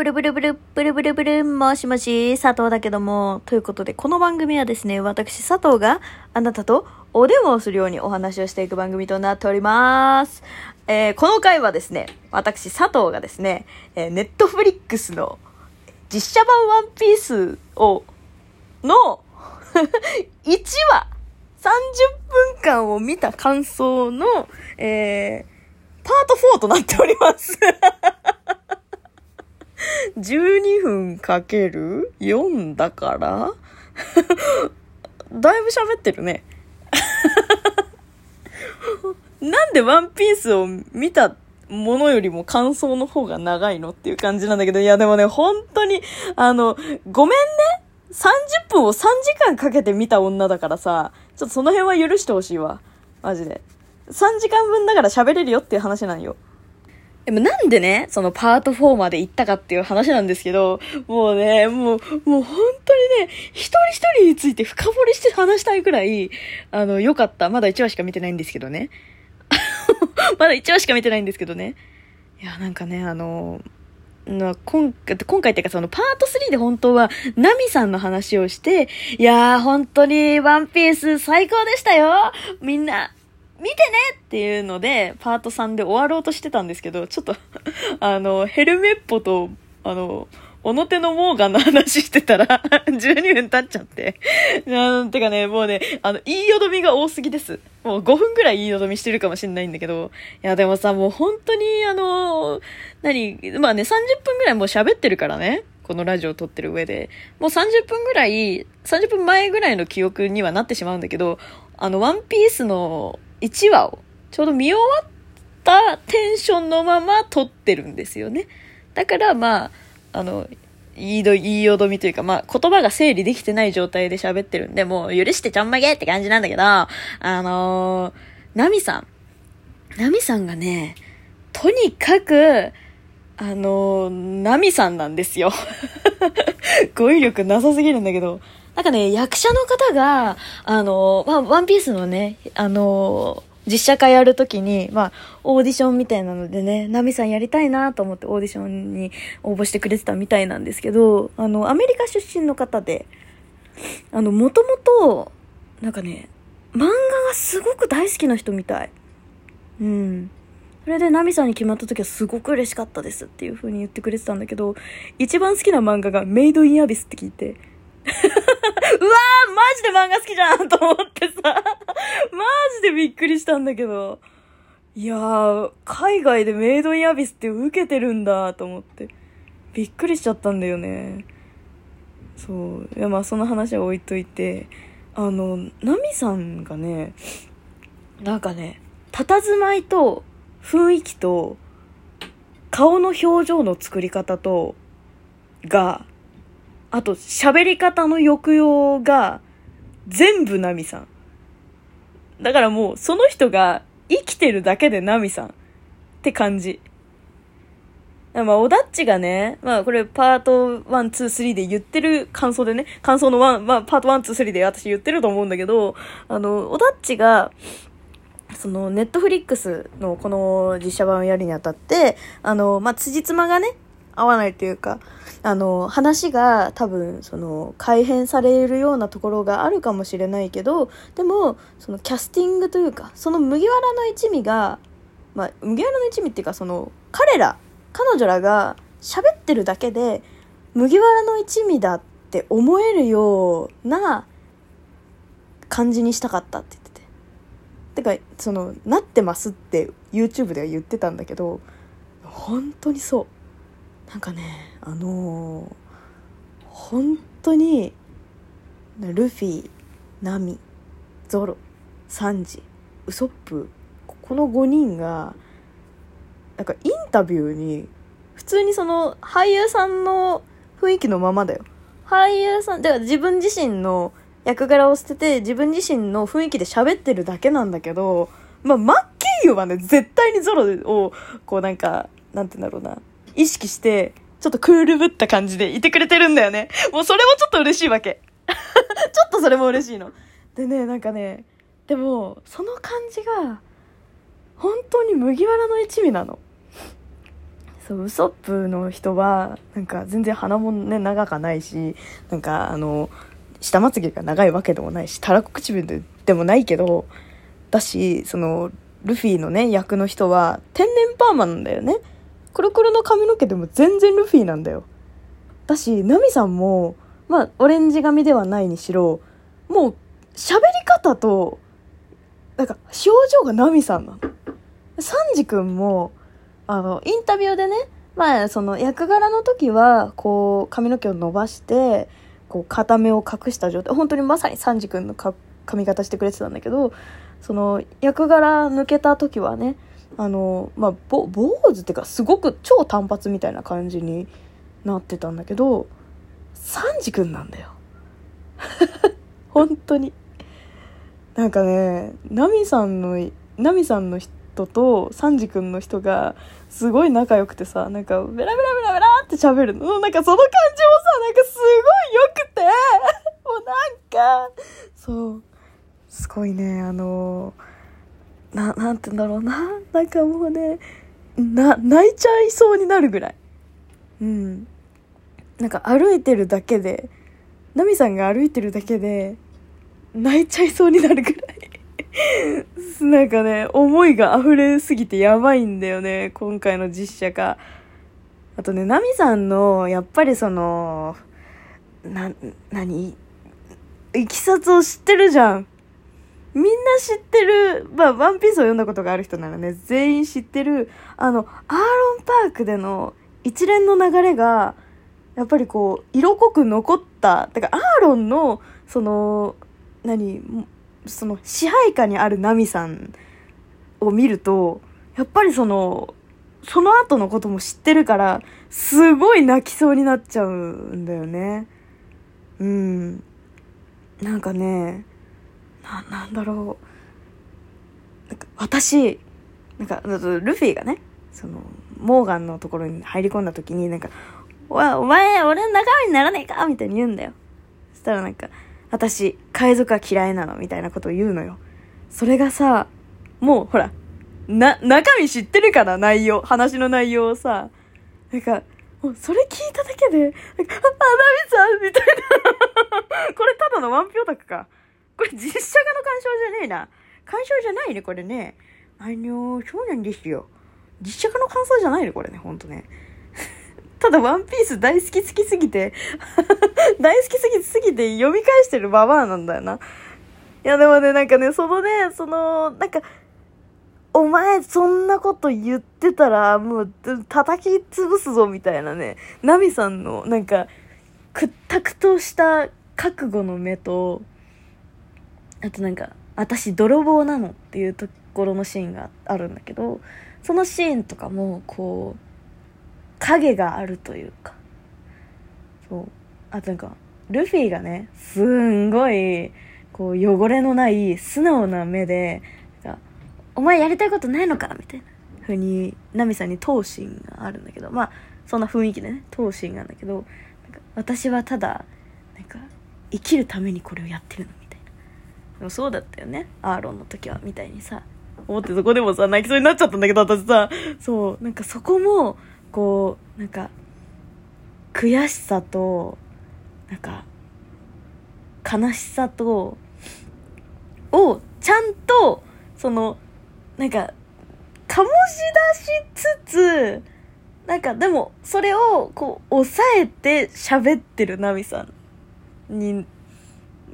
ブルブルブル、ブルブルブル、もしもし、佐藤だけども、ということで、この番組はですね、私佐藤があなたとお電話をするようにお話をしていく番組となっております。えー、この回はですね、私佐藤がですね、えー、ネットフリックスの実写版ワンピースを、の、1話、30分間を見た感想の、えー、パート4となっております。12分かける ?4 だから だいぶ喋ってるね。なんでワンピースを見たものよりも感想の方が長いのっていう感じなんだけど、いやでもね、本当に、あの、ごめんね !30 分を3時間かけて見た女だからさ、ちょっとその辺は許してほしいわ。マジで。3時間分だから喋れるよっていう話なんよ。でもなんでね、そのパート4まで行ったかっていう話なんですけど、もうね、もう、もう本当にね、一人一人について深掘りして話したいくらい、あの、良かった。まだ1話しか見てないんですけどね。まだ1話しか見てないんですけどね。いや、なんかね、あの、今今回っていうかそのパート3で本当はナミさんの話をして、いやー本当にワンピース最高でしたよみんな見てねっていうので、パート3で終わろうとしてたんですけど、ちょっと あの、ヘルメッポと、あの、おの手のモーガンの話してたら 12分経っちゃってなんてかね、もうね、あの、言いよどみが多すぎです。もう5分ぐらい言いよどみしてるかもしんないんだけど、いや、でもさ、もう本当に、あの、何、まあね、30分ぐらいもう喋ってるからね。このラジオを撮ってる上で。もう30分ぐらい、30分前ぐらいの記憶にはなってしまうんだけど、あの、ワンピースの1話をちょうど見終わったテンションのまま撮ってるんですよね。だからまあ、あの、言いど、言いよどみというか、まあ、言葉が整理できてない状態で喋ってるんで、もう許してちょんまげって感じなんだけど、あのー、ナミさん。ナミさんがね、とにかく、あのー、ナミさんなんですよ。語彙力なさすぎるんだけど、なんかね、役者の方が、あの、まあ、ワンピースのね、あの、実写化やるときに、まあ、オーディションみたいなのでね、ナミさんやりたいなと思ってオーディションに応募してくれてたみたいなんですけど、あの、アメリカ出身の方で、あの、もともと、なんかね、漫画がすごく大好きな人みたい。うん。それで、ナミさんに決まった時はすごく嬉しかったですっていう風に言ってくれてたんだけど、一番好きな漫画がメイドインアビスって聞いて、うわマジで漫画好きじゃんと思ってさマジでびっくりしたんだけど。いやー、海外でメイドインアビスって受けてるんだと思って。びっくりしちゃったんだよね。そう。いや、まあその話は置いといて。あの、ナミさんがね、なんかね、佇まいと雰囲気と顔の表情の作り方と、が、あと、喋り方の抑揚が、全部ナミさん。だからもう、その人が生きてるだけでナミさんって感じ。まあ、オダッチがね、まあ、これ、パート1、2、3で言ってる感想でね、感想の1、まあ、パート1、2、3で私言ってると思うんだけど、あの、オダッチが、その、ネットフリックスのこの実写版をやるにあたって、あの、まあ、辻褄がね、合わないというか、あの、話が多分、その、改変されるようなところがあるかもしれないけど、でも、その、キャスティングというか、その麦わらの一味が、まあ、麦わらの一味っていうか、その、彼ら、彼女らが喋ってるだけで、麦わらの一味だって思えるような感じにしたかったって言ってて。てか、その、なってますって YouTube では言ってたんだけど、本当にそう。なんかねあのー、本当にルフィナミゾロサンジウソップこの5人がなんかインタビューに普通にその俳優さんの雰囲気のままだよ。俳優さんだから自分自身の役柄を捨てて自分自身の雰囲気で喋ってるだけなんだけどまあマッキーユはね絶対にゾロをこうなんかなんて言うんだろうな。意識して、ちょっとクールぶった感じでいてくれてるんだよね。もうそれもちょっと嬉しいわけ。ちょっとそれも嬉しいの。でね、なんかね、でも、その感じが、本当に麦わらの一味なの。そう、ウソップの人は、なんか全然鼻もね、長かないし、なんかあの、下まつげが長いわけでもないし、たらこ唇でもないけど、だし、その、ルフィのね、役の人は、天然パーマなんだよね。くるくるの髪の毛でも全然ルフィなんだよ。だし、ナミさんも、まあ、オレンジ髪ではないにしろ、もう、喋り方と、なんか、表情がナミさんなの。サンジ君も、あの、インタビューでね、まあ、その、役柄の時は、こう、髪の毛を伸ばして、こう、片目を隠した状態、本当にまさにサンジ君の髪型してくれてたんだけど、その、役柄抜けた時はね、あの、まあ、ぼ、坊主っていうか、すごく超単発みたいな感じになってたんだけど、サンジ君なんだよ。本当に。なんかね、ナミさんの、ナミさんの人とサンジ君の人が、すごい仲良くてさ、なんか、ベラベラベラベラって喋るの。なんかその感じもさ、なんかすごい良くて、もうなんか、そう、すごいね、あのな、なんて言うんだろうな。なんかもうね、な、泣いちゃいそうになるぐらい。うん。なんか歩いてるだけで、ナミさんが歩いてるだけで、泣いちゃいそうになるぐらいなんかね、思いが溢れすぎてやばいんだよね、今回の実写化。あとね、ナミさんの、やっぱりその、な、なにいきさつを知ってるじゃん。みんな知ってる、まあ、ワンピースを読んだことがある人ならね、全員知ってる、あの、アーロンパークでの一連の流れが、やっぱりこう、色濃く残った、だからアーロンの、その、何、その支配下にあるナミさんを見ると、やっぱりその、その後のことも知ってるから、すごい泣きそうになっちゃうんだよね。うん。なんかね、な、なんだろう。なんか私、なんか、ルフィがね、その、モーガンのところに入り込んだ時に、なんか、おお前、俺の仲間にならねえか？みたいに言うんだよ。そしたらなんか、私、海賊は嫌いなの？みたいなことを言うのよ。それがさ、もう、ほら、な、中身知ってるから、内容、話の内容をさ、なんか、もうそれ聞いただけで、なんか、あ、ナミさんみたいな。これただのワンピオタクか。これ実写化の鑑賞じゃねえな。鑑賞じゃないね、これね。あのー、そうなんですよ。実写化の感想じゃないね、これね、ほんとね。ただ、ワンピース大好き好きすぎて 大好きすぎすぎて読み返してるババアなんだよな。いや、でもね、なんかね、そのね、その、なんか、お前、そんなこと言ってたら、もう、叩き潰すぞ、みたいなね。ナミさんの、なんか、屈託とした覚悟の目と、あとなんか、私泥棒なのっていうところのシーンがあるんだけど、そのシーンとかも、こう、影があるというか、そう。あとなんか、ルフィがね、すんごい、こう、汚れのない素直な目で、お前やりたいことないのかみたいな。風に、ナミさんに闘心があるんだけど、まあ、そんな雰囲気でね、闘心があるんだけど、なんか私はただ、なんか、生きるためにこれをやってるの。でもそうだったよね。アーロンの時はみたいにさ。思ってそこでもさ泣きそうになっちゃったんだけど私さ。そう。なんかそこもこうなんか悔しさとなんか悲しさとをちゃんとそのなんか醸し出しつつなんかでもそれをこう抑えて喋ってるナミさんに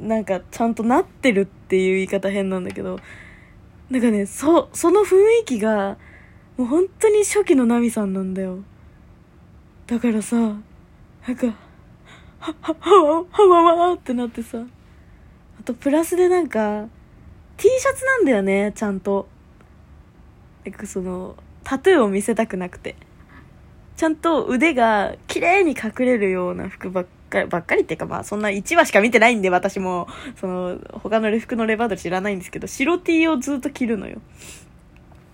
なんかちゃんとなってるっていう言い方変なんだけど、なんかね、そ、その雰囲気が、もう本当に初期のナミさんなんだよ。だからさ、なんか、は、は、は、はわわってなってさ。あとプラスでなんか、T シャツなんだよね、ちゃんと。なんかその、タトゥーを見せたくなくて。ちゃんと腕が綺麗に隠れるような服ばっかり、ばっかりっていうかまあそんな1話しか見てないんで私も、その、他のレ服のレバード知らないんですけど、白 T をずっと着るのよ。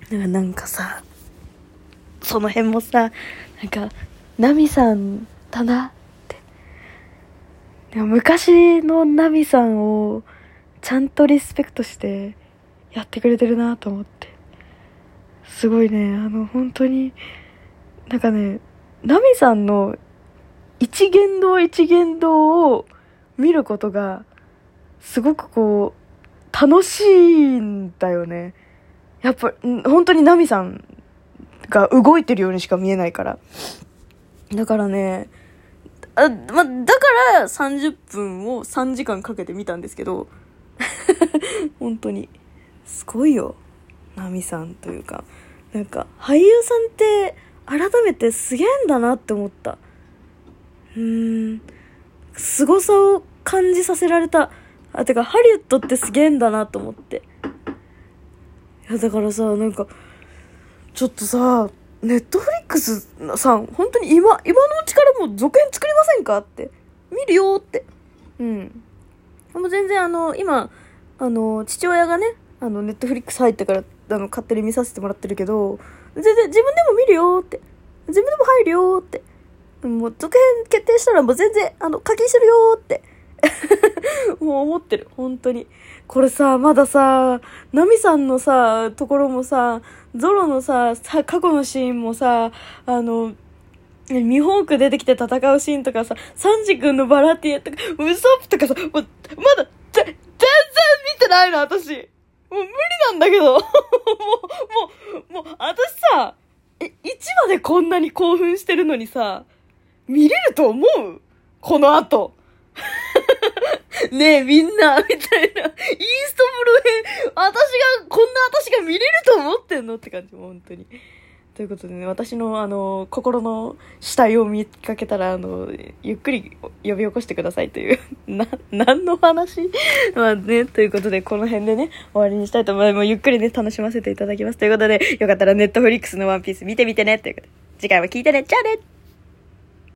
だからなんかさ、その辺もさ、なんか、ナミさんだなって。でも昔のナミさんをちゃんとリスペクトしてやってくれてるなと思って。すごいね、あの、本当に、なんかね、ナミさんの一言動一言動を見ることが、すごくこう、楽しいんだよね。やっぱ、本当にナミさんが動いてるようにしか見えないから。だからね、あ、ま、だから30分を3時間かけて見たんですけど、本当に、すごいよ。ナミさんというか、なんか、俳優さんって改めてすげえんだなって思った。うーん、凄さを感じさせられた。あ、てか、ハリウッドってすげえんだなと思って。いや、だからさ、なんか、ちょっとさ、ネットフリックスさん、本当に今、今のうちからもう続編作りませんかって。見るよって。うん。もう全然あの、今、あの、父親がね、あの、ネットフリックス入ってから、あの、勝手に見させてもらってるけど、全然自分でも見るよって。自分でも入るよって。もう続編決定したらもう全然、あの、課金するよって。もう思ってる。本当に。これさ、まださ、ナミさんのさ、ところもさ、ゾロのさ、さ過去のシーンもさ、あの、ミホーク出てきて戦うシーンとかさ、サンジ君のバラティエとか、ウソップとかさ、もう、まだ、ぜ、全然見てないの、私。もう無理なんだけど。もう、もう、もう、私さ、え、1話でこんなに興奮してるのにさ、見れると思うこの後。ねえ、みんな、みたいな。イーストブルー編、私が、こんな私が見れると思ってんのって感じ、本当に。ということでね、私の、あの、心の死体を見かけたら、あの、ゆっくり呼び起こしてくださいという、な、何の話？まあね、ということで、この辺でね、終わりにしたいと思います。ゆっくりね、楽しませていただきます。ということで、よかったらネットフリックスのワンピース見てみてね、ということで、次回も聞いてね、じゃあね